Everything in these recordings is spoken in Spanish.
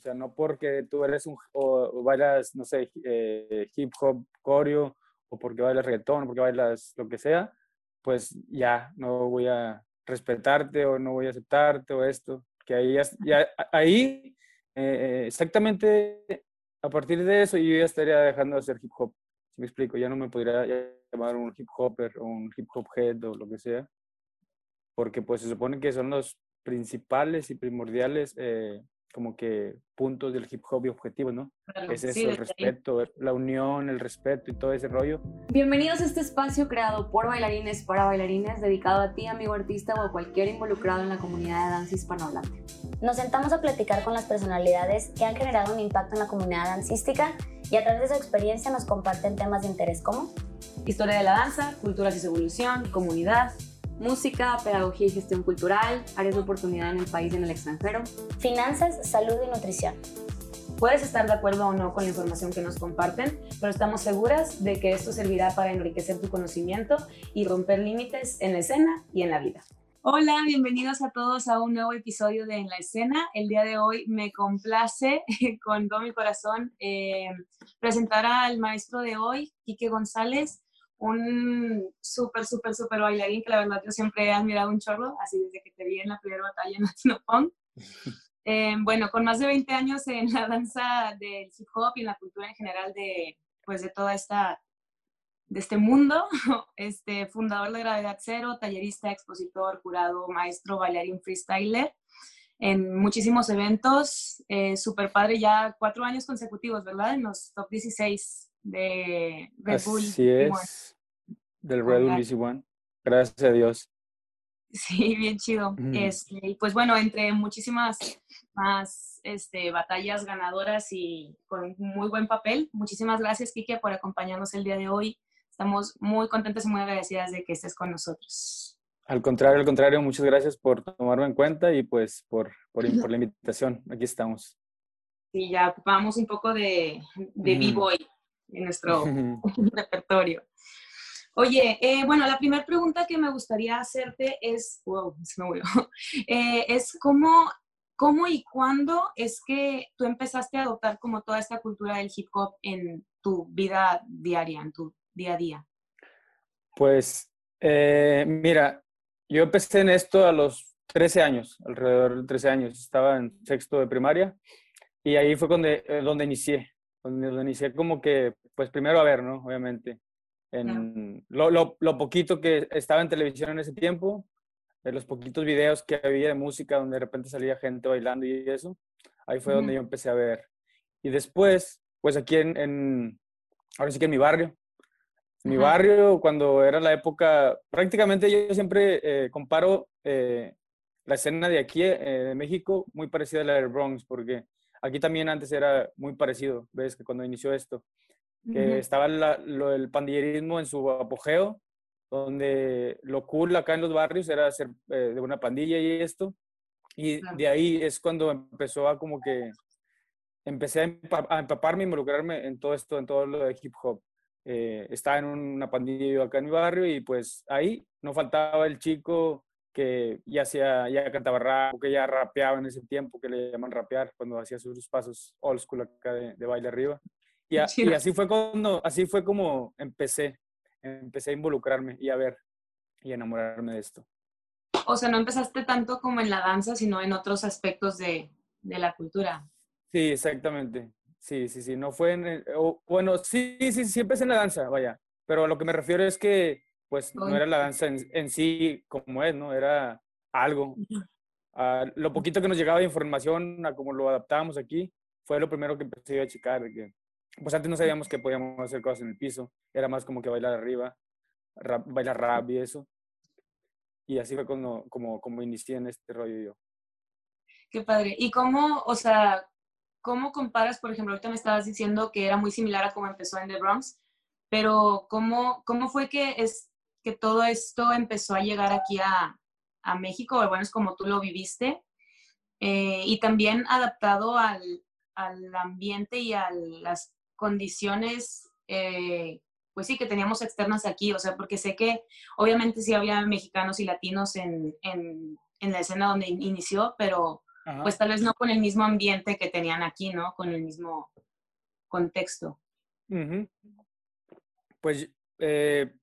O sea, no porque tú eres un, o bailas, no sé, eh, hip hop, coreo, o porque bailas reggaetón, o porque bailas lo que sea, pues ya no voy a respetarte o no voy a aceptarte o esto. Que ahí, ya, ahí eh, exactamente a partir de eso yo ya estaría dejando de hacer hip hop. Si me explico, ya no me podría llamar un hip hopper o un hip hop head o lo que sea. Porque pues se supone que son los principales y primordiales eh, como que puntos del hip hop y objetivos, ¿no? es eso, el respeto, la unión, el respeto y todo ese rollo. Bienvenidos a este espacio creado por bailarines para bailarines, dedicado a ti, amigo artista o a cualquier involucrado en la comunidad de danza hispanohablante. Nos sentamos a platicar con las personalidades que han generado un impacto en la comunidad dancística y a través de su experiencia nos comparten temas de interés como historia de la danza, culturas y su evolución, comunidad, música, pedagogía y gestión cultural, áreas de oportunidad en el país y en el extranjero, finanzas, salud y nutrición. Puedes estar de acuerdo o no con la información que nos comparten, pero estamos seguras de que esto servirá para enriquecer tu conocimiento y romper límites en la escena y en la vida. Hola, bienvenidos a todos a un nuevo episodio de En la Escena. El día de hoy me complace con todo mi corazón eh, presentar al maestro de hoy, Quique González un súper, súper, súper bailarín que la verdad yo siempre he admirado un chorro, así desde que te vi en la primera batalla en Latino Punk. Eh, bueno, con más de 20 años en la danza del hip hop y en la cultura en general de, pues, de toda esta, de este mundo, este, fundador de Gravedad Cero, tallerista, expositor, jurado, maestro, bailarín, freestyler, en muchísimos eventos, eh, súper padre, ya cuatro años consecutivos, ¿verdad? En los top 16 de Red Bull. Así es, del Red Bull Easy One. Gracias a Dios. Sí, bien chido. Este, y pues bueno, entre muchísimas más este, batallas ganadoras y con muy buen papel. Muchísimas gracias, Kike, por acompañarnos el día de hoy. Estamos muy contentas y muy agradecidas de que estés con nosotros. Al contrario, al contrario, muchas gracias por tomarme en cuenta y pues por, por, por la invitación. Aquí estamos. Sí, ya ocupamos un poco de, de B-Boy en nuestro repertorio. Oye, eh, bueno, la primera pregunta que me gustaría hacerte es, wow, se me eh, es cómo, cómo y cuándo es que tú empezaste a adoptar como toda esta cultura del hip hop en tu vida diaria, en tu día a día. Pues, eh, mira, yo empecé en esto a los 13 años, alrededor de 13 años. Estaba en sexto de primaria y ahí fue donde, donde inicié donde inicié como que, pues primero a ver, ¿no? Obviamente. En lo, lo, lo, poquito que estaba en televisión en ese tiempo, de los poquitos videos que había de música donde de repente salía gente bailando y eso, ahí fue donde yo empecé a ver. Y después, pues aquí en, en ahora sí que en mi barrio, en mi barrio, cuando era la época, prácticamente yo siempre eh, comparo eh, la escena de aquí, eh, de México, muy parecida a la del Bronx, porque Aquí también antes era muy parecido, ves que cuando inició esto, que estaba lo, el pandillerismo en su apogeo, donde lo cool acá en los barrios era ser eh, de una pandilla y esto, y de ahí es cuando empezó a como que, empecé a, empaparme y involucrarme en todo esto, en todo lo de hip hop. Eh, estaba en una pandilla acá en mi barrio y pues ahí no faltaba el chico que ya hacía, ya cantaba rap, que ya rapeaba en ese tiempo, que le llaman rapear, cuando hacía sus pasos old school acá de, baile arriba. Y, y, así fue cuando, así fue como empecé, empecé a involucrarme y a ver y enamorarme de esto. O sea, no empezaste tanto como en la danza, sino en otros aspectos de, de la cultura. Sí, exactamente. Sí, sí, sí. No fue en, bueno, sí, sí, sí empecé en la danza, vaya. Pero a lo que me refiero es que pues no era la danza en, sí como es, ¿no? Era algo. Ah, lo poquito que nos llegaba de información a cómo lo adaptábamos aquí, fue lo primero que empecé a checar. Que, pues antes no sabíamos que podíamos hacer cosas en el piso, era más como que bailar arriba, bailar rap y eso. Y así fue como, como, como inicié en este rollo yo. Qué padre. ¿Y cómo, o sea, cómo comparas, por ejemplo, ahorita me estabas diciendo que era muy similar a cómo empezó en The Bronx, pero ¿cómo, cómo fue que es, que todo esto empezó a llegar aquí a, a México, bueno, es como tú lo viviste, eh, y también adaptado al, al, ambiente y a las condiciones, eh, pues sí, que teníamos externas aquí, o sea, porque sé que obviamente sí había mexicanos y latinos en, en, en la escena donde inició, pero pues tal vez no con el mismo ambiente que tenían aquí, ¿no? Con el mismo contexto. Pues eh,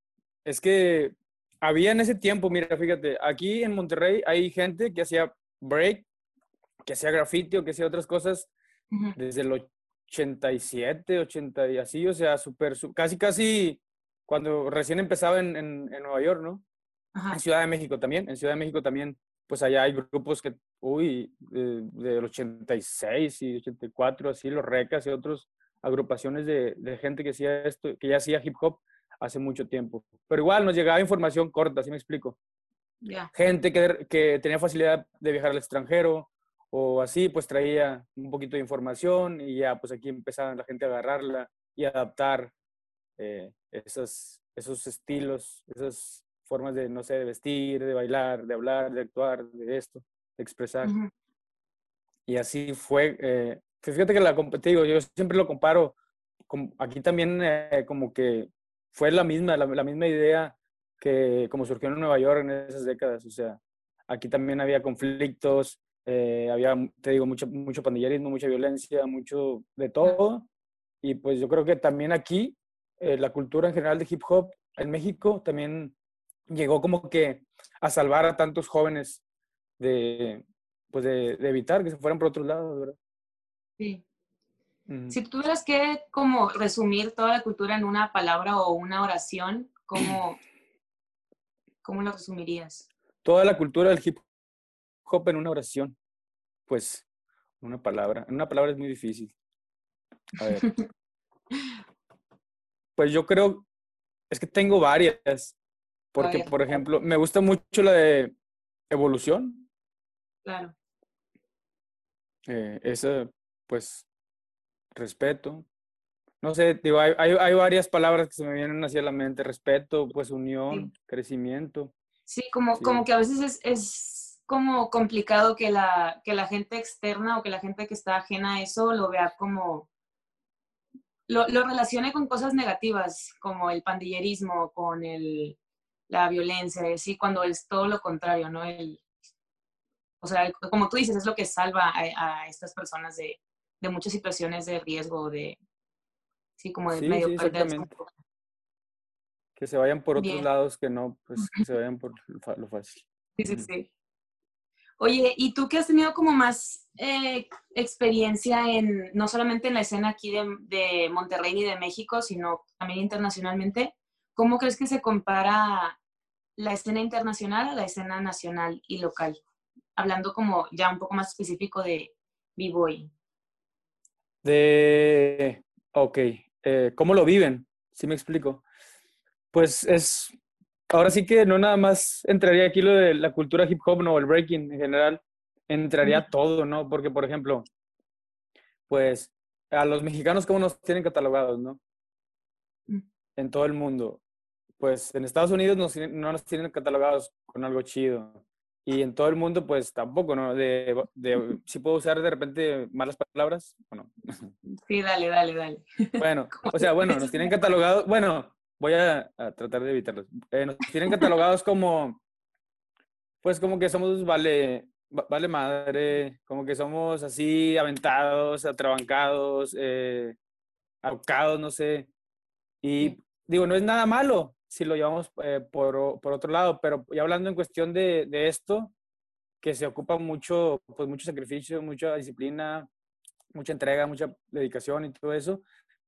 es que había en ese tiempo, mira, fíjate, aquí en Monterrey hay gente que hacía break, que hacía graffiti o que hacía otras cosas desde el 87, 80 y así, o sea, súper, casi, casi cuando recién empezaba en, en, Nueva York, ¿no? En Ciudad de México también, en Ciudad de México también, pues allá hay grupos que, uy, del 86 y 84, así, los recas y otras agrupaciones de, de gente que hacía esto, que ya hacía hip hop hace mucho tiempo. Pero igual nos llegaba información corta, ¿sí me explico? Gente que, que, tenía facilidad de viajar al extranjero o así, pues traía un poquito de información y ya pues aquí empezaba la gente a agarrarla y adaptar eh, esos, esos estilos, esas formas de, no sé, de vestir, de bailar, de hablar, de actuar, de esto, de expresar. Y así fue. Eh, fíjate que la, te digo, yo siempre lo comparo, con, aquí también eh, como que fue la misma, la, misma idea que como surgió en Nueva York en esas décadas. O sea, aquí también había conflictos, eh, había, te digo, mucho, mucho pandillerismo, mucha violencia, mucho de todo. Y pues yo creo que también aquí eh, la cultura en general de hip hop en México también llegó como que a salvar a tantos jóvenes de, pues de, evitar que se fueran por otros lados, ¿verdad? Sí. Si tuvieras que como resumir toda la cultura en una palabra o una oración, ¿cómo, cómo lo resumirías? Toda la cultura del hip hop en una oración. Pues, una palabra. En una palabra es muy difícil. A ver. pues yo creo, es que tengo varias. Porque, por ejemplo, me gusta mucho la de evolución. Claro. Eh, esa, pues, respeto. No sé, digo, hay, hay, varias palabras que se me vienen hacia la mente. Respeto, pues unión, crecimiento. Sí, como, como que a veces es, es, como complicado que la, que la gente externa o que la gente que está ajena a eso lo vea como... Lo, lo relacione con cosas negativas, como el pandillerismo, con el, la violencia, y así, cuando es todo lo contrario, ¿no? El, o sea, como tú dices, es lo que salva a, a estas personas de, de muchas situaciones de riesgo, de, sí, como de medio Que se vayan por otros lados que no, pues que se vayan por lo fácil. Sí, sí, sí. Oye, ¿y tú que has tenido como más eh, experiencia en, no solamente en la escena aquí de, de, Monterrey y de México, sino también internacionalmente, ¿cómo crees que se compara la escena internacional a la escena nacional y local? Hablando como ya un poco más específico de B-Boy. De, ok, eh, ¿cómo lo viven? ¿Sí me explico? Pues es, ahora sí que no nada más entraría aquí lo de la cultura hip hop, no, el breaking en general, entraría todo, ¿no? Porque, por ejemplo, pues a los mexicanos, ¿cómo nos tienen catalogados, no? Mm. En todo el mundo. Pues en Estados Unidos no nos tienen catalogados con algo chido y en todo el mundo pues tampoco, ¿no? De, de, si puedo usar de repente malas palabras o no. Sí, dale, dale, dale. Bueno, o sea, bueno, nos tienen catalogados, bueno, voy a, tratar de evitarlos. Eh, nos tienen catalogados como, pues como que somos vale, vale madre, como que somos así aventados, atrabancados, eh, no sé. Y digo, no es nada malo, si lo llevamos eh, por, por, otro lado, pero ya hablando en cuestión de, de, esto, que se ocupa mucho, pues mucho sacrificio, mucha disciplina, mucha entrega, mucha dedicación y todo eso,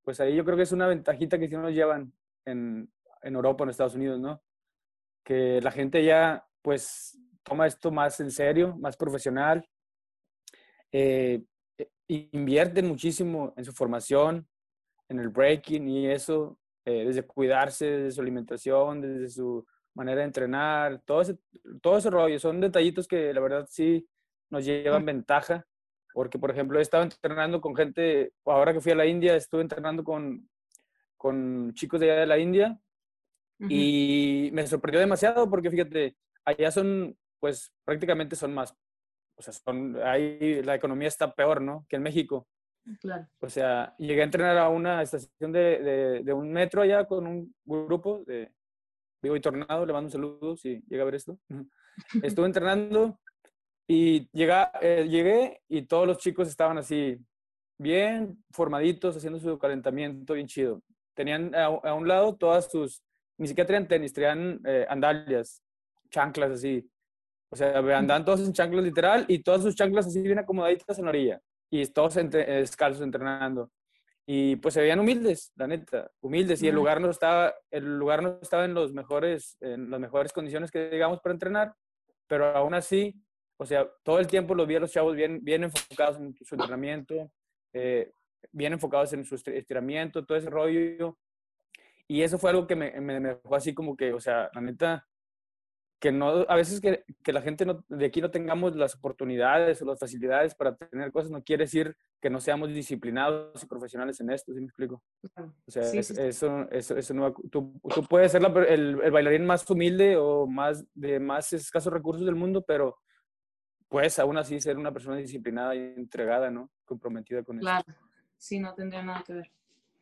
pues ahí yo creo que es una ventajita que sí nos llevan en, en Europa, en Estados Unidos, ¿no? Que la gente ya, pues, toma esto más en serio, más profesional, eh, eh muchísimo en su formación, en el breaking y eso, eh, desde cuidarse, desde su alimentación, desde su manera de entrenar, todo ese, todo ese rollo. Son detallitos que la verdad sí nos llevan ventaja, porque por ejemplo he estado entrenando con gente, ahora que fui a la India, estuve entrenando con, con chicos de allá de la India y me sorprendió demasiado porque fíjate, allá son, pues prácticamente son más, o sea, son, ahí la economía está peor, ¿no? Que en México. O sea, llegué a entrenar a una estación de, de, un metro allá con un grupo de Vivo y Tornado, le mando un saludo si llega a ver esto. Estuve entrenando Y llega, eh, llegué y todos los chicos estaban así, bien formaditos, haciendo su calentamiento bien chido. Tenían a, un lado todas sus, ni siquiera tenían tenis, tenían eh, andalias, chanclas así. O sea, andaban todos en chanclas literal y todas sus chanclas así bien acomodaditas en la orilla. Y todos entre, descalzos entrenando. Y pues se veían humildes, la neta, humildes. Y el lugar no estaba, el lugar no estaba en, los mejores, en las mejores condiciones que digamos para entrenar, pero aún así o sea, todo el tiempo los vi a los chavos bien, bien enfocados en su entrenamiento, eh, bien enfocados en su estiramiento, todo ese rollo. Y eso fue algo que me, me, dejó así como que, o sea, la neta, que no, a veces que, que la gente no, de aquí no tengamos las oportunidades o las facilidades para tener cosas, no quiere decir que no seamos disciplinados y profesionales en esto, ¿sí me explico? O sea, Eso, eso, eso, no, tú, tú, puedes ser el, el, bailarín más humilde o más de más escasos recursos del mundo, pero puedes aún así ser una persona disciplinada y entregada, ¿no? Comprometida con eso. Claro, sí, no tendría nada que ver.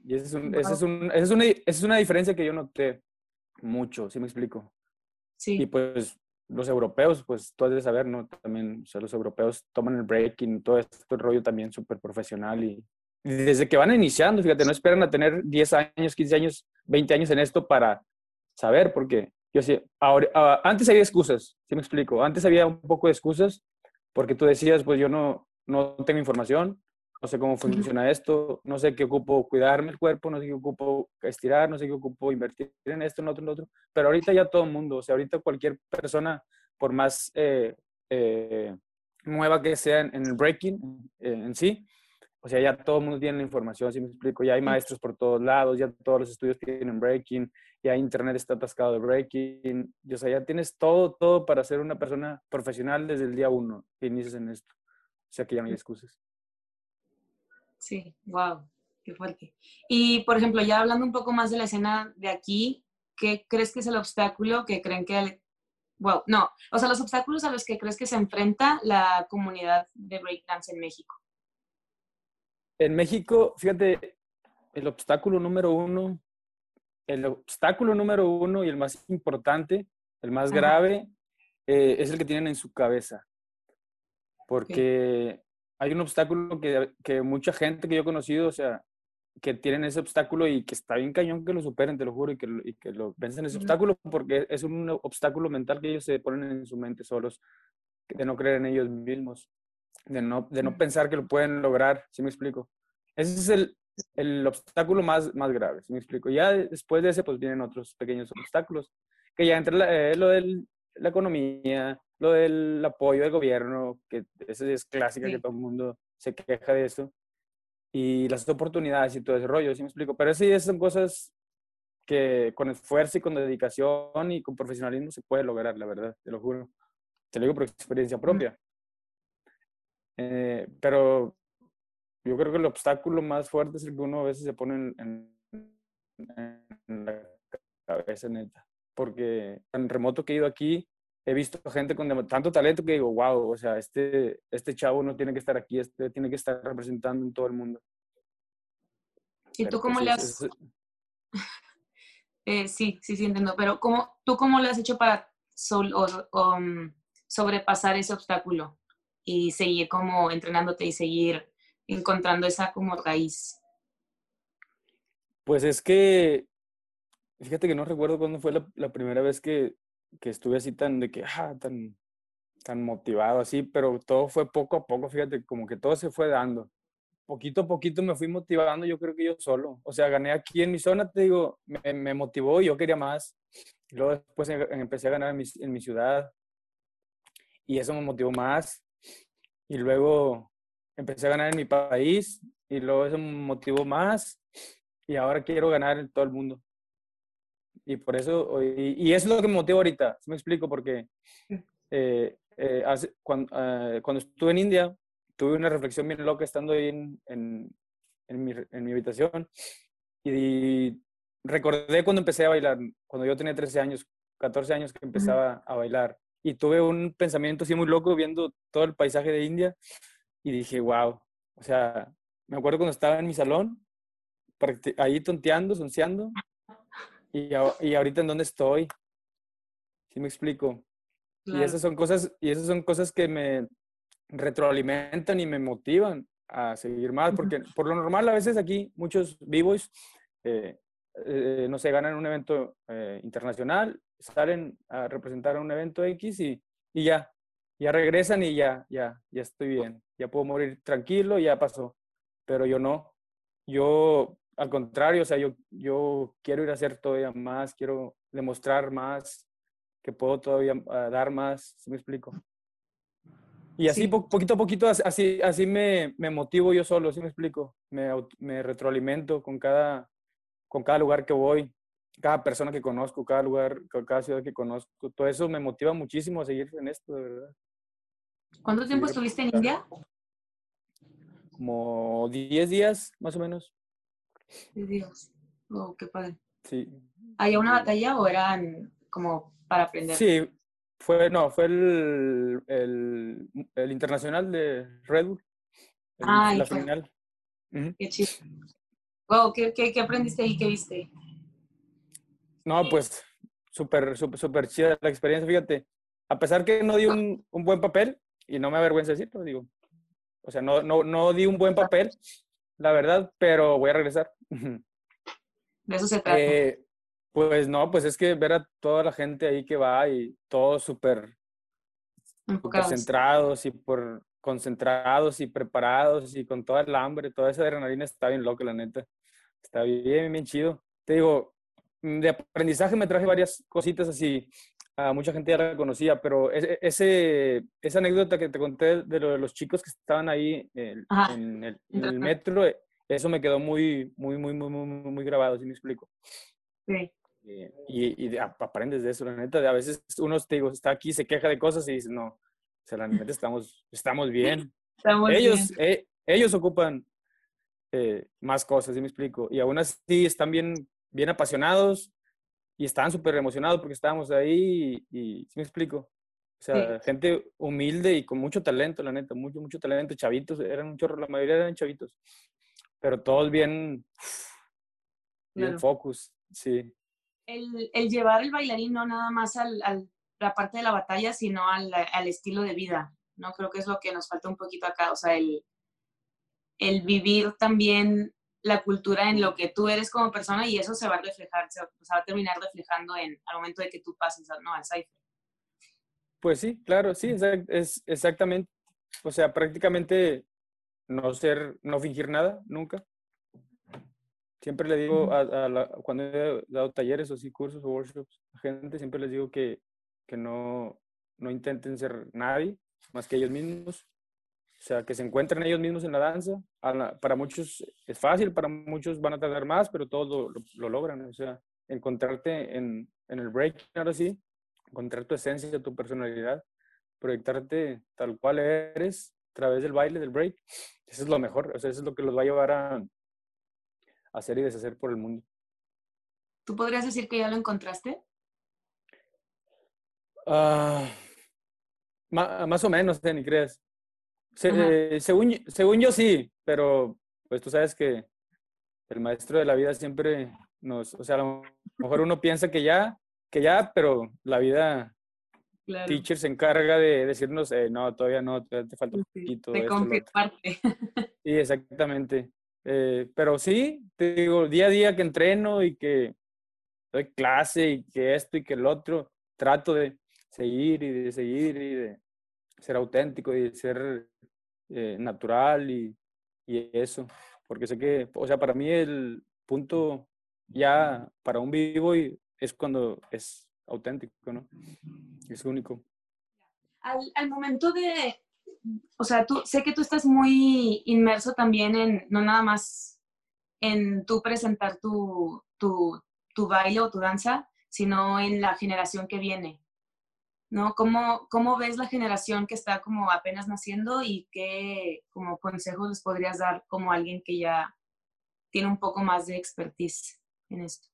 Y esa es, un, es, un, es, una, es una diferencia que yo noté mucho, ¿sí me explico? Y pues los europeos, pues tú has de saber, ¿no? También, o sea, los europeos toman el breaking, todo este rollo también súper profesional y, desde que van iniciando, fíjate, no esperan a tener 10 años, 15 años, 20 años en esto para saber, porque yo sí, ahora, ah, antes había excusas, ¿sí me explico? Antes había un poco de excusas porque tú decías, pues yo no, no tengo información, no sé cómo funciona esto, no sé qué ocupo cuidarme el cuerpo, no sé qué ocupo estirar, no sé qué ocupo invertir en esto, en otro, en otro. Pero ahorita ya todo el mundo, o sea, ahorita cualquier persona, por más eh, eh, nueva que sea en, el breaking eh, en sí, o sea, ya todo el mundo tiene la información, si me explico, ya hay maestros por todos lados, ya todos los estudios tienen breaking, ya internet está atascado de breaking, y, o sea, ya tienes todo, todo para ser una persona profesional desde el día uno que inicias en esto. O sea, que ya no hay excusas. Sí, wow, qué fuerte. Y, por ejemplo, ya hablando un poco más de la escena de aquí, ¿qué crees que es el obstáculo que creen que... Wow, no, o sea, los obstáculos a los que crees que se enfrenta la comunidad de breakdance en México. En México, fíjate, el obstáculo número uno, el obstáculo número uno y el más importante, el más grave, eh, es el que tienen en su cabeza. Porque hay un obstáculo que, que, mucha gente que yo he conocido, o sea, que tienen ese obstáculo y que está bien cañón que lo superen, te lo juro, y que, y que lo vencen ese obstáculo porque es un obstáculo mental que ellos se ponen en su mente solos, de no creer en ellos mismos de no, de no pensar que lo pueden lograr, ¿sí me explico? Ese es el, el obstáculo más, más grave, ¿sí me explico? Ya después de ese, pues vienen otros pequeños obstáculos, que ya entre eh, lo de la economía, lo del apoyo del gobierno, que eso es clásica, que todo el mundo se queja de eso, y las oportunidades y todo ese rollo, ¿sí me explico? Pero esas son cosas que con esfuerzo y con dedicación y con profesionalismo se puede lograr, la verdad, te lo juro. Te lo digo por experiencia propia. Eh, pero yo creo que el obstáculo más fuerte es el que uno a veces se pone en, la cabeza, neta. Porque en remoto que he ido aquí, he visto gente con tanto talento que digo, wow, o sea, este, este chavo no tiene que estar aquí, este tiene que estar representando en todo el mundo. ¿Y tú cómo pues, le has...? Eh, sí, sí, sí, entiendo. Pero ¿cómo, ¿tú cómo le has hecho para um, sobrepasar ese obstáculo? y seguir como entrenándote y seguir encontrando esa como raíz? Pues es que, fíjate que no recuerdo cuándo fue la, primera vez que, que, estuve así tan, de que, tan, tan motivado así, pero todo fue poco a poco, fíjate, como que todo se fue dando. Poquito a poquito me fui motivando, yo creo que yo solo. O sea, gané aquí en mi zona, te digo, me, motivó y yo quería más. luego después em, empecé a ganar en mi, en mi ciudad y eso me motivó más. Y luego empecé a ganar en mi país y luego eso me motivó más y ahora quiero ganar en todo el mundo. Y por eso, y, eso es lo que me motiva ahorita, ¿sí me explico? Porque eh, eh, hace, cuando, eh, cuando, estuve en India, tuve una reflexión bien loca estando ahí en, en, en, mi, en mi, habitación y, recordé cuando empecé a bailar, cuando yo tenía 13 años, 14 años que empezaba a bailar y tuve un pensamiento así muy loco viendo todo el paisaje de India y dije, wow, o sea, me acuerdo cuando estaba en mi salón, ahí tonteando, sonceando, y, y ahorita en dónde estoy. ¿Sí me explico? Y esas son cosas, y esas son cosas que me retroalimentan y me motivan a seguir más, porque por lo normal a veces aquí muchos vivos, eh, eh, no sé, ganan un evento eh, internacional, salen a representar un evento X y, y, ya, ya regresan y ya, ya, ya estoy bien, ya puedo morir tranquilo, ya pasó, pero yo no, yo al contrario, o sea, yo, yo quiero ir a hacer todavía más, quiero demostrar más, que puedo todavía ah, dar más, ¿sí me explico? Y así, poquito a poquito, así, así me, me, motivo yo solo, ¿sí me explico? Me, me, retroalimento con cada, con cada lugar que voy, cada persona que conozco, cada lugar, cada ciudad que conozco. Todo eso me motiva muchísimo a seguir en esto, de verdad. ¿Cuánto tiempo estuviste en India? Como 10 días, más o menos. 10 días. Oh, qué padre. Sí. ¿Había una batalla o eran como para aprender? Sí, fue, no, fue el, el, el internacional de Red Bull. la final. Qué chido. Wow, ¿qué, ¿qué, qué, aprendiste y qué viste? No, pues súper, súper, súper chida la experiencia, fíjate. A pesar que no di un, un buen papel, y no me avergüenza decirlo, digo. O sea, no, no, no di un buen papel, la verdad, pero voy a regresar. De eso se trata. Eh, pues no, pues es que ver a toda la gente ahí que va y todos súper concentrados y por concentrados y preparados y con toda el hambre, toda esa adrenalina está bien loca, la neta. Está bien, bien chido. Te digo, de aprendizaje me traje varias cositas así. A mucha gente ya la conocía, pero ese, esa anécdota que te conté de, lo de los chicos que estaban ahí en, el, en el, metro, eso me quedó muy, muy, muy, muy, muy, muy grabado, si me explico. Sí. Eh, y, y, aprendes de eso, la neta. A veces uno te digo, está aquí, se queja de cosas y dice, no, o sea, la neta estamos, estamos bien. ellos, eh, ellos ocupan eh, más cosas, ¿sí me explico? Y aún así están bien, bien apasionados y están súper emocionados porque estábamos ahí y, ¿sí me explico? O sea, gente humilde y con mucho talento, la neta, mucho, mucho talento, chavitos, eran un chorro, la mayoría eran chavitos, pero todos bien, bien focus, sí el, el, llevar el bailarín no nada más al la parte de la batalla, sino al, al, estilo de vida, ¿no? Creo que es lo que nos falta un poquito acá, o sea, el, el vivir también la cultura en lo que tú eres como persona y eso se va a reflejar, se, va a terminar reflejando en, al momento de que tú pases ¿no? al cipher. Pues sí, claro, sí, es exactamente, o sea, prácticamente no ser, no fingir nada, nunca. Siempre le digo, a, a cuando he dado talleres o así, cursos o workshops, a gente siempre les digo que, que no, no intenten ser nadie más que ellos mismos. O sea, que se encuentren ellos mismos en la danza. para muchos es fácil, para muchos van a tardar más, pero todos lo, lo, logran. O sea, encontrarte en, en, el break, ahora sí, encontrar tu esencia, tu personalidad, proyectarte tal cual eres a través del baile, del break. Eso es lo mejor. O sea, eso es lo que los va a llevar a, hacer y deshacer por el mundo. ¿Tú podrías decir que ya lo encontraste? Uh, más o menos, ni crees. Eh, según, según yo sí, pero pues tú sabes que el maestro de la vida siempre nos, o sea, a lo mejor uno piensa que ya, que ya, pero la vida teacher se encarga de decirnos, eh, no, todavía no, todavía te falta un poquito. De confirmarte. Sí, exactamente. Eh, pero sí, te digo, día a día que entreno y que doy clase y que esto y que el otro, trato de seguir y de seguir y de ser auténtico y de ser eh, natural y, y, eso. Porque sé que, o sea, para mí el punto ya para un vivo es cuando es auténtico, ¿no? Es único. Al, al momento de, o sea, tú, sé que tú estás muy inmerso también en, no nada más en tú presentar tu, tu, tu baile o tu danza, sino en la generación que viene, ¿no? ¿Cómo, ¿Cómo ves la generación que está como apenas naciendo y qué como consejos les podrías dar como alguien que ya tiene un poco más de expertise en esto?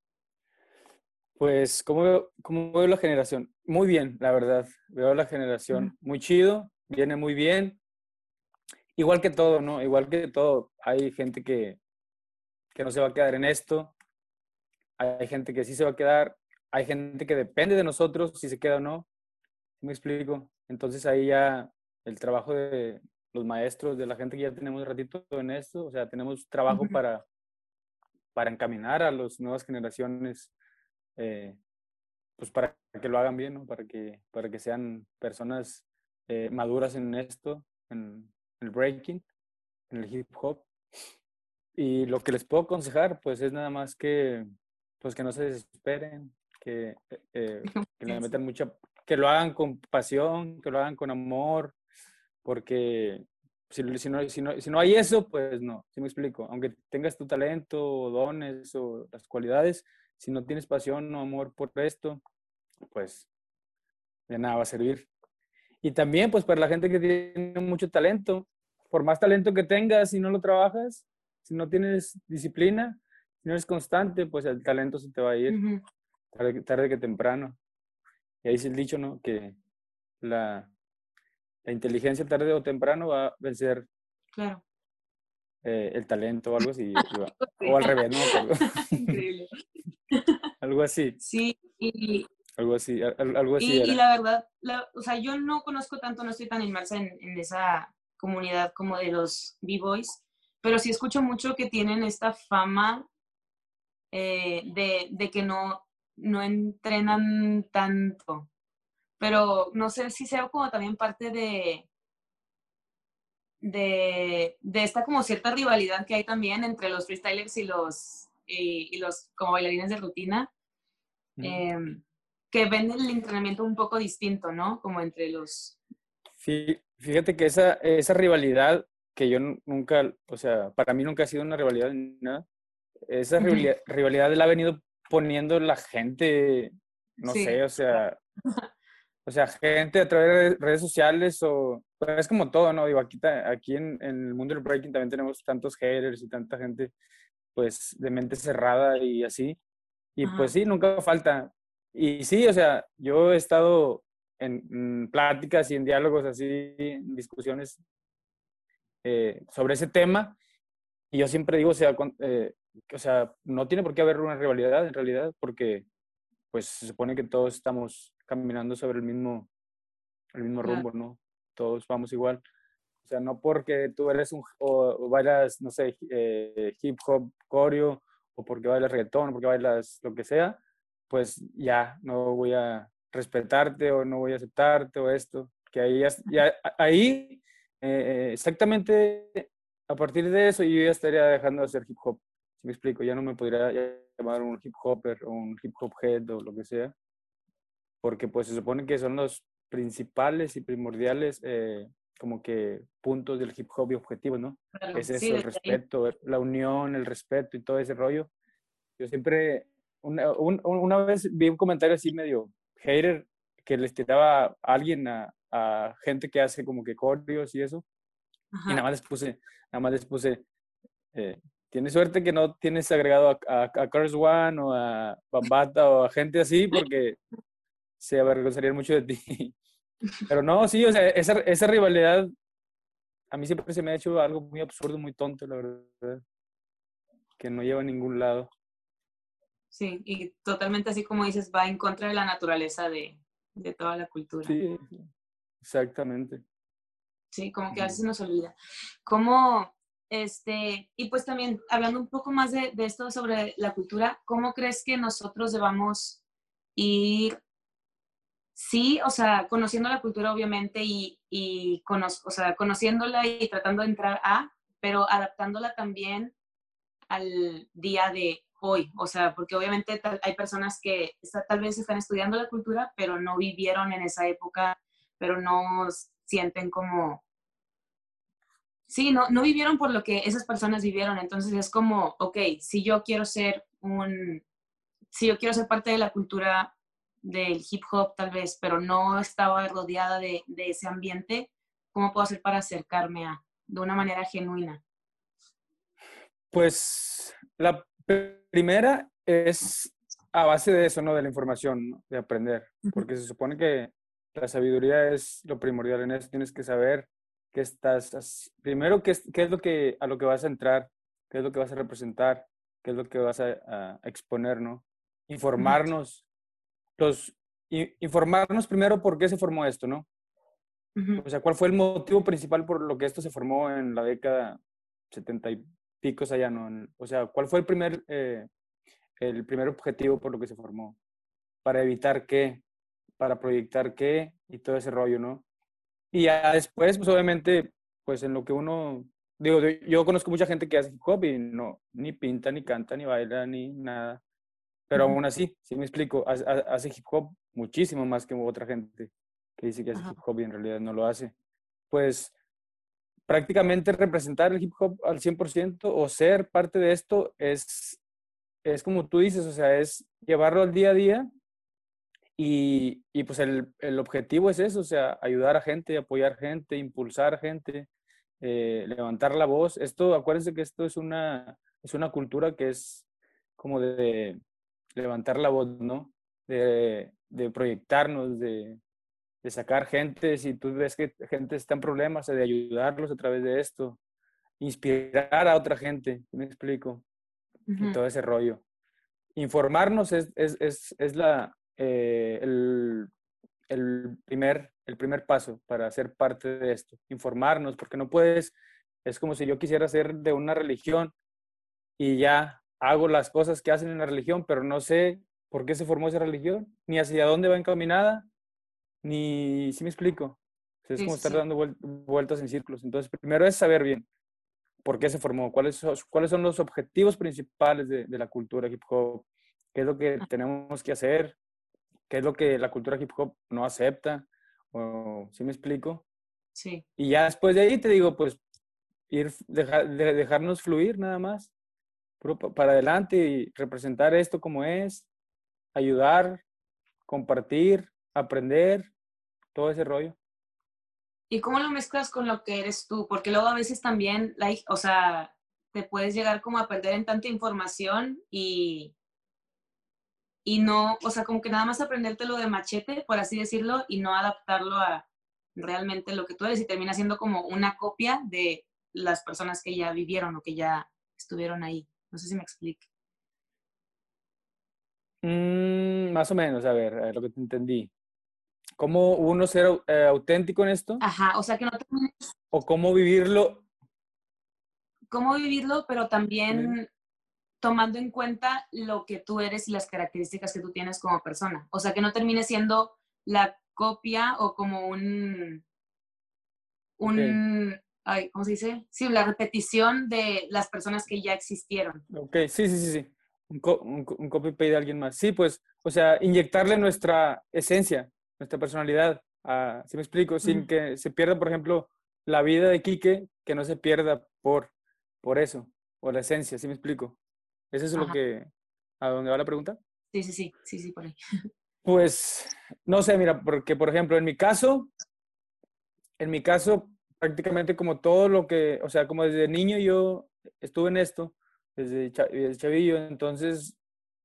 Pues, ¿cómo veo, cómo veo la generación? Muy bien, la verdad. Veo la generación muy chido viene muy bien. Igual que todo, ¿no? Igual que todo, hay gente que, que no se va a quedar en esto, hay gente que sí se va a quedar, hay gente que depende de nosotros si se queda o no. Me explico? Entonces ahí ya el trabajo de los maestros, de la gente que ya tenemos un ratito en esto, o sea, tenemos trabajo para, para encaminar a las nuevas generaciones, eh, pues para que lo hagan bien, ¿no? Para que, para que sean personas eh, maduras en esto, en el breaking, en el hip hop. Y lo que les puedo aconsejar, pues es nada más que, pues que no se desesperen, que, eh, que le metan mucha, que lo hagan con pasión, que lo hagan con amor, porque si, si, no, si, no, si no hay eso, pues no, si me explico. Aunque tengas tu talento, o dones o las cualidades, si no tienes pasión o amor por esto, pues de nada va a servir. Y también, pues para la gente que tiene mucho talento, por más talento que tengas, si no lo trabajas, si no tienes disciplina, si no eres constante, pues el talento se te va a ir tarde, tarde, que temprano. Y ahí es el dicho, ¿no? Que la, la inteligencia tarde o temprano va a vencer claro. Eh, el talento o algo así. o al revés, ¿no? Increíble. algo así. Sí, y, algo así, algo así. Y, y la verdad, o sea, yo no conozco tanto, no estoy tan inmersa en, en esa comunidad como de los B-Boys, pero sí escucho mucho que tienen esta fama eh, de, de, que no, no entrenan tanto. Pero no sé si sea como también parte de, de, de, esta como cierta rivalidad que hay también entre los freestylers y los, y, los como bailarines de rutina, em, que ven el entrenamiento un poco distinto, ¿no? Como entre los... Fíjate que esa, esa rivalidad que yo nunca, o sea, para mí nunca ha sido una rivalidad ni nada, esa rivalidad, la ha venido poniendo la gente, no sé, o sea, o sea, gente a través de redes sociales o, pues es como todo, ¿no? Digo, aquí, aquí en, en, el mundo del breaking también tenemos tantos haters y tanta gente, pues, de mente cerrada y así. Y pues sí, nunca falta. Y sí, o sea, yo he estado en, pláticas y en diálogos así, en discusiones eh, sobre ese tema. Y yo siempre digo, o sea, eh, o sea, no tiene por qué haber una rivalidad en realidad, porque pues se supone que todos estamos caminando sobre el mismo, el mismo rumbo, ¿no? Todos vamos igual. O sea, no porque tú eres un, o, bailas, no sé, eh, hip hop, coreo, o porque bailas reggaetón, o porque bailas lo que sea, pues ya no voy a respetarte o no voy a aceptarte o esto, que ahí, ya, ahí eh, exactamente a partir de eso yo ya estaría dejando de hacer hip hop, me explico, ya no me podría llamar un hip hopper o un hip hop head o lo que sea, porque pues se supone que son los principales y primordiales eh, como que puntos del hip hop y objetivos, ¿no? es eso, el respeto, la unión, el respeto y todo ese rollo. Yo siempre, una, una vez vi un comentario así medio hater que les tiraba a alguien, a, a gente que hace como que coreos y eso. Y nada más les puse, nada más les puse, eh, tienes suerte que no tienes agregado a, a, a Curse One o a Bambata o a gente así porque se avergonzarían mucho de ti. Pero no, sí, o sea, esa, esa rivalidad a mí siempre se me ha hecho algo muy absurdo, muy tonto, la verdad, que no lleva a ningún lado. Sí, y totalmente así como dices, va en contra de la naturaleza de, de toda la cultura. Sí, exactamente. Sí, como que a veces nos olvida. ¿Cómo, este, y pues también hablando un poco más de, esto sobre la cultura, ¿cómo crees que nosotros debamos ir sí, o sea, conociendo la cultura obviamente y, y o sea, conociéndola y tratando de entrar a, pero adaptándola también al día de hoy, o sea, porque obviamente hay personas que tal vez están estudiando la cultura, pero no vivieron en esa época, pero no sienten como, sí, no, no vivieron por lo que esas personas vivieron, entonces es como, ok, si yo quiero ser un, si yo quiero ser parte de la cultura del hip hop tal vez, pero no estaba rodeada de, de ese ambiente, ¿cómo puedo hacer para acercarme a, de una manera genuina? Pues la primera es a base de eso, ¿no? De la información, de aprender, porque se supone que la sabiduría es lo primordial en eso. Tienes que saber qué estás, primero qué es, qué es lo que, a lo que vas a entrar, qué es lo que vas a representar, qué es lo que vas a, exponer, ¿no? Informarnos. Los, informarnos primero por qué se formó esto, ¿no? O sea, ¿cuál fue el motivo principal por lo que esto se formó en la década 70 y picos allá, ¿no? O sea, ¿cuál fue el primer, eh, el primer objetivo por lo que se formó? Para evitar qué, para proyectar qué y todo ese rollo, ¿no? Y ya después, pues obviamente, pues en lo que uno, digo, yo conozco mucha gente que hace hip hop y no, ni pinta, ni canta, ni baila, ni nada. Pero aún así, si me explico, hace hip hop muchísimo más que otra gente que dice que hace hip hop y en realidad no lo hace. Pues prácticamente representar el hip hop al 100% o ser parte de esto es, es como tú dices, o sea, es llevarlo al día a día y, y pues el, el, objetivo es eso, o sea, ayudar a gente, apoyar gente, impulsar gente, eh, levantar la voz. Esto, acuérdense que esto es una, es una cultura que es como de levantar la voz, ¿no? De, de proyectarnos, de, de sacar gente, si tú ves que gente está en problemas, de ayudarlos a través de esto, inspirar a otra gente, ¿me explico? Y todo ese rollo. Informarnos es, es, es, es la, eh, el, el, primer, el primer paso para ser parte de esto, informarnos, porque no puedes, es como si yo quisiera ser de una religión y ya hago las cosas que hacen en la religión, pero no sé por qué se formó esa religión, ni hacia dónde va encaminada, ni, si me explico? Es como estar dando vueltas en círculos. Entonces, primero es saber bien por qué se formó, cuáles son, cuáles son los objetivos principales de, de la cultura hip hop, qué es lo que tenemos que hacer, qué es lo que la cultura hip hop no acepta, o ¿sí me explico? Sí. Y ya después de ahí te digo, pues, ir, dejar, dejarnos fluir nada más, para adelante y representar esto como es, ayudar, compartir, aprender, todo ese rollo. ¿Y cómo lo mezclas con lo que eres tú? Porque luego a veces también, o sea, te puedes llegar como a perder en tanta información y, y no, o sea, como que nada más aprendértelo de machete, por así decirlo, y no adaptarlo a realmente lo que tú eres y termina siendo como una copia de las personas que ya vivieron o que ya estuvieron ahí. No sé si me explique. Mm, más o menos, a ver, a ver, lo que te entendí. ¿Cómo uno ser eh, auténtico en esto? Ajá, o sea que no te... O cómo vivirlo. Cómo vivirlo, pero también tomando en cuenta lo que tú eres y las características que tú tienes como persona. O sea que no termine siendo la copia o como un... un ¿Cómo se dice? Sí, la repetición de las personas que ya existieron. Ok, sí, sí, sí, sí. Un, un copy-paste de alguien más. Sí, pues, o sea, inyectarle nuestra esencia, nuestra personalidad. si me explico, sin que se pierda, por ejemplo, la vida de Quique, que no se pierda por, por eso, por la esencia, ¿sí me explico? ¿Eso es lo que, a dónde va la pregunta? Sí, sí, sí, sí, sí, por ahí. Pues, no sé, mira, porque, por ejemplo, en mi caso, en mi caso, prácticamente como todo lo que, o sea, como desde niño yo estuve en esto, desde, desde chavillo, entonces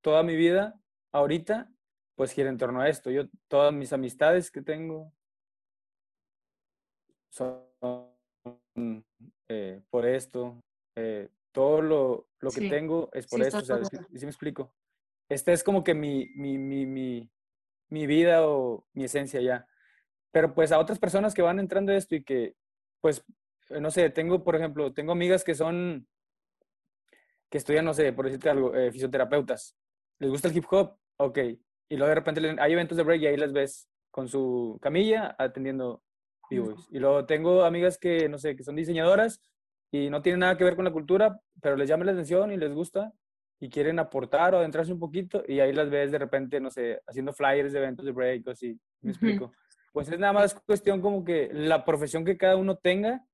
toda mi vida, ahorita, pues gira en torno a esto. Yo, todas mis amistades que tengo son eh, por esto. Eh, todo lo, lo que tengo es por esto. O sea, ¿sí, me explico? Esta es como que mi, mi, mi, mi, mi vida o mi esencia ya. Pero pues a otras personas que van entrando a esto y que, pues, no sé, tengo, por ejemplo, tengo amigas que son, que estudian, no sé, por decirte algo, eh, fisioterapeutas. ¿Les gusta el hip hop? Ok. Y luego de repente hay eventos de break y ahí las ves con su camilla atendiendo b-boys. Y luego tengo amigas que, no sé, que son diseñadoras y no tienen nada que ver con la cultura, pero les llama la atención y les gusta y quieren aportar o adentrarse un poquito y ahí las ves de repente, no sé, haciendo flyers de eventos de break o así. ¿Me explico? Pues es nada más cuestión como que la profesión que cada uno tenga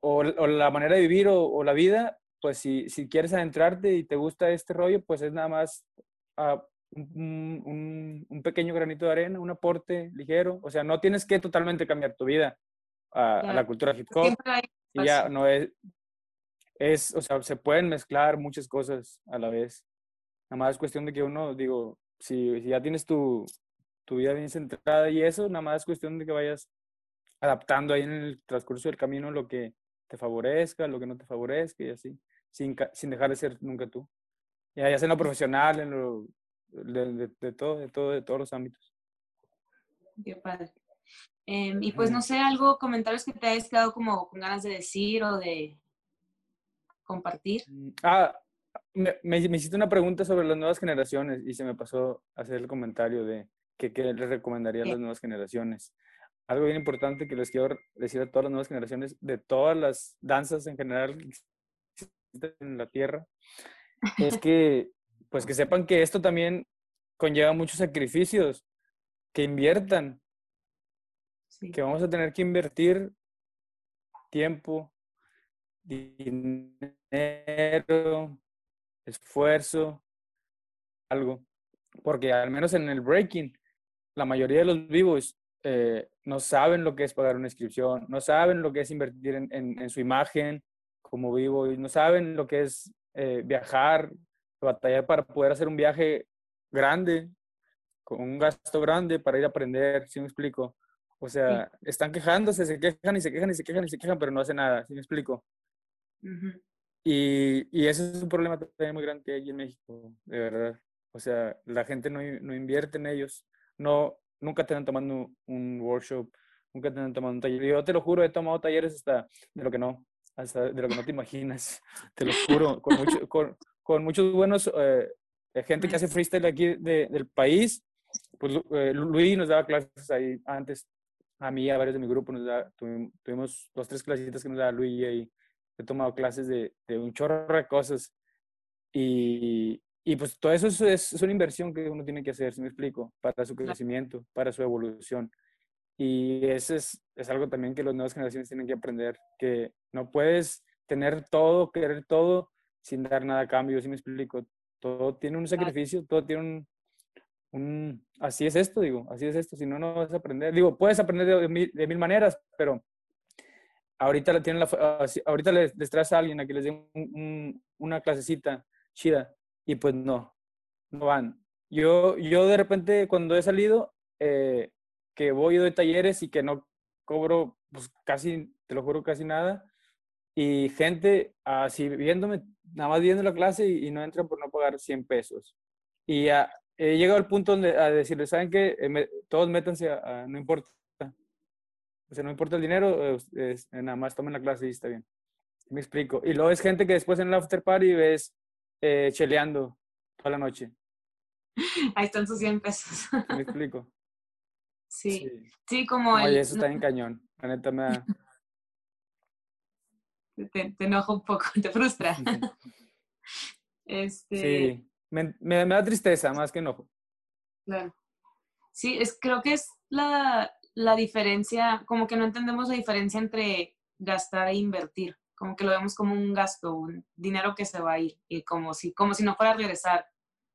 o, la manera de vivir o, la vida, pues si, si, quieres adentrarte y te gusta este rollo, pues es nada más a un, un, pequeño granito de arena, un aporte ligero. O sea, no tienes que totalmente cambiar tu vida a, la cultura hip hop. Y ya no es, es, o sea, se pueden mezclar muchas cosas a la vez. Nada más es cuestión de que uno, digo, si, si ya tienes tu, tu vida bien centrada y eso, nada más es cuestión de que vayas adaptando ahí en el transcurso del camino lo que te favorezca, lo que no te favorezca y así, sin, sin dejar de ser nunca tú. Ya, ya sea en lo profesional, en lo de, todo, de todo, de todos los ámbitos. Qué padre. Em, y pues no sé, algo, comentarios que te hayas quedado como con ganas de decir o de compartir. Mm, ah, me, me, hiciste una pregunta sobre las nuevas generaciones y se me pasó hacer el comentario de que, que les recomendaría a las nuevas generaciones. Algo bien importante que les quiero decir a todas las nuevas generaciones de todas las danzas en general que existen en la Tierra es que, pues que sepan que esto también conlleva muchos sacrificios, que inviertan, que vamos a tener que invertir tiempo, dinero, esfuerzo, algo. Porque al menos en el breaking, la mayoría de los vivos eh, no saben lo que es pagar una inscripción, no saben lo que es invertir en, en, su imagen como vivo, y no saben lo que es eh, viajar, batallar para poder hacer un viaje grande, con un gasto grande para ir a aprender, ¿sí me explico? O sea, están quejándose, se quejan y se quejan y se quejan y se quejan, pero no hacen nada, ¿sí me explico? y, y, ese es un problema también muy grande aquí en México, de verdad. O sea, la gente no, no invierte en ellos, no, nunca te tomando un workshop, nunca te han tomado un taller. Yo te lo juro, he tomado talleres hasta de lo que no, hasta de lo que no te imaginas, te lo juro, con, mucho, con, con muchos buenos, eh, gente que hace freestyle aquí de, del país. Pues eh, Luis nos daba clases ahí antes, a mí, a varios de mi grupo, nos da, tuvimos, tuvimos dos, tres clasitas que nos daba Luis y he tomado clases de, de un chorro de cosas. Y, y pues todo eso es, es, una inversión que uno tiene que hacer, si me explico, para su crecimiento, para su evolución. Y eso es, es algo también que las nuevas generaciones tienen que aprender, que no puedes tener todo, querer todo, sin dar nada a cambio, si me explico. Todo tiene un sacrificio, todo tiene un, Así es esto, digo, así es esto, si no, no vas a aprender. Digo, puedes aprender de, mil, maneras, pero ahorita, tienen la, ahorita les, les traes a alguien a que les dé un, una clasecita chida y pues no, no van. Yo, yo de repente cuando he salido, eh, que voy y doy talleres y que no cobro pues casi, te lo juro, casi nada, y gente así viéndome, nada más viendo la clase y, no entran por no pagar 100 pesos. Y ya he llegado al punto donde, a decirles, ¿saben qué? Eh, todos métanse a, no importa. O sea, no importa el dinero, nada más tomen la clase y está bien. Me explico. Y luego es gente que después en el after party ves eh, cheleando toda la noche. Ahí están sus 100 pesos. ¿Me explico? Sí, sí, como Oye, eso está en cañón. La neta me da... Te, te enoja un poco, te frustra. este... Sí, me, me, da tristeza más que enojo. Claro. Sí, es, creo que es la, la diferencia, como que no entendemos la diferencia entre gastar e invertir como que lo vemos como un gasto, un dinero que se va a ir, y como si, como si no fuera a regresar.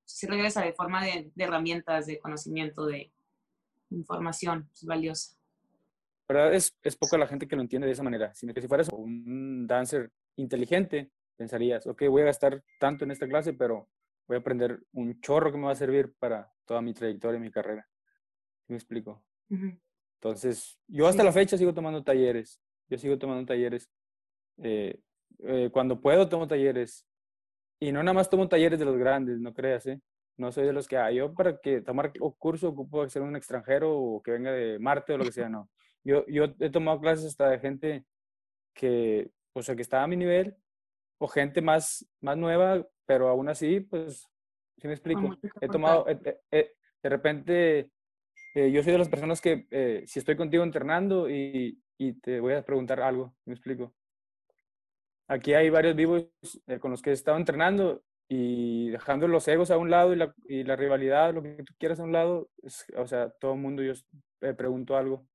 Si regresa de forma de, herramientas, de conocimiento, de información es valiosa. verdad es, es poca la gente que lo entiende de esa manera. Si, si fueras un dancer inteligente, pensarías, ok, voy a gastar tanto en esta clase, pero voy a aprender un chorro que me va a servir para toda mi trayectoria y mi carrera. ¿Me explico? Entonces, yo hasta la fecha sigo tomando talleres. Yo sigo tomando talleres eh, eh, cuando puedo tomo talleres. Y no nada más tomo talleres de los grandes, no creas, ¿eh? No soy de los que, ah, yo para que tomar curso ocupo ser un extranjero o que venga de Marte o lo que sea, no. Yo, yo he tomado clases hasta de gente que, o sea, que está a mi nivel o gente más, más nueva, pero aún así, pues, si me explico? He tomado, de repente, yo soy de las personas que, si estoy contigo internando y, y te voy a preguntar algo, ¿me explico? aquí hay varios vivos eh, con los que he estado entrenando y dejando los egos a un lado y la, y la rivalidad, lo que tú quieras a un lado, o sea, todo el mundo yo pregunto algo,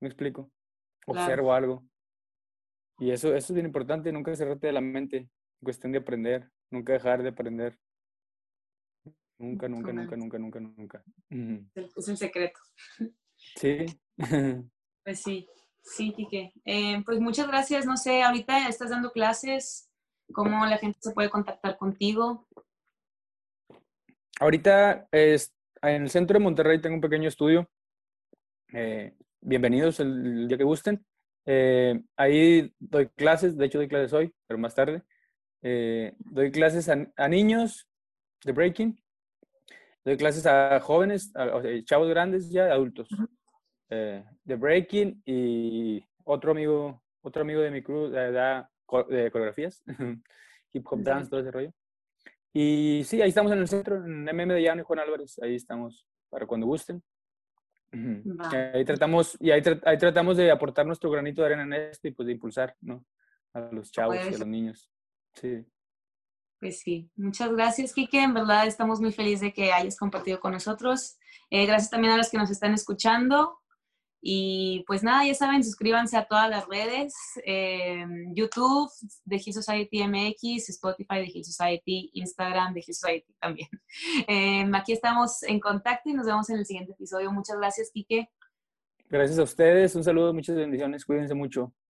me explico, observo algo. Y eso, eso es bien importante, nunca cerrarte de la mente, cuestión de aprender, nunca dejar de aprender. Nunca, nunca, nunca, nunca, nunca, nunca. Es un secreto. Sí. Pues sí. Sí, Quique. Eh, pues muchas gracias. No sé, ahorita estás dando clases. ¿Cómo la gente se puede contactar contigo? Ahorita es, en el centro de Monterrey tengo un pequeño estudio. Eh, bienvenidos el, día que gusten. Eh, ahí doy clases, de hecho doy clases hoy, pero más tarde. Doy clases a, a, niños de breaking Doy clases a jóvenes, a, chavos grandes ya, adultos, eh, de breaking y otro amigo, otro amigo de mi crew da, de coreografías, hip hop dance, todo ese rollo. Y sí, ahí estamos en el centro, en MM de Llano y Juan Álvarez, ahí estamos para cuando gusten. Ahí tratamos, y ahí, ahí, tratamos de aportar nuestro granito de arena en esto y pues de impulsar, ¿no? A los chavos y a los niños. Sí. Pues sí, muchas gracias, Kike. En verdad estamos muy felices de que hayas compartido con nosotros. Eh, gracias también a los que nos están escuchando. Y pues nada, ya saben, suscríbanse a todas las redes, eh, YouTube de Hill Society MX, Spotify de Hill Society, Instagram de Hill Society también. Eh, aquí estamos en contacto y nos vemos en el siguiente episodio. Muchas gracias, Kike. Gracias a ustedes, un saludo, muchas bendiciones, cuídense mucho.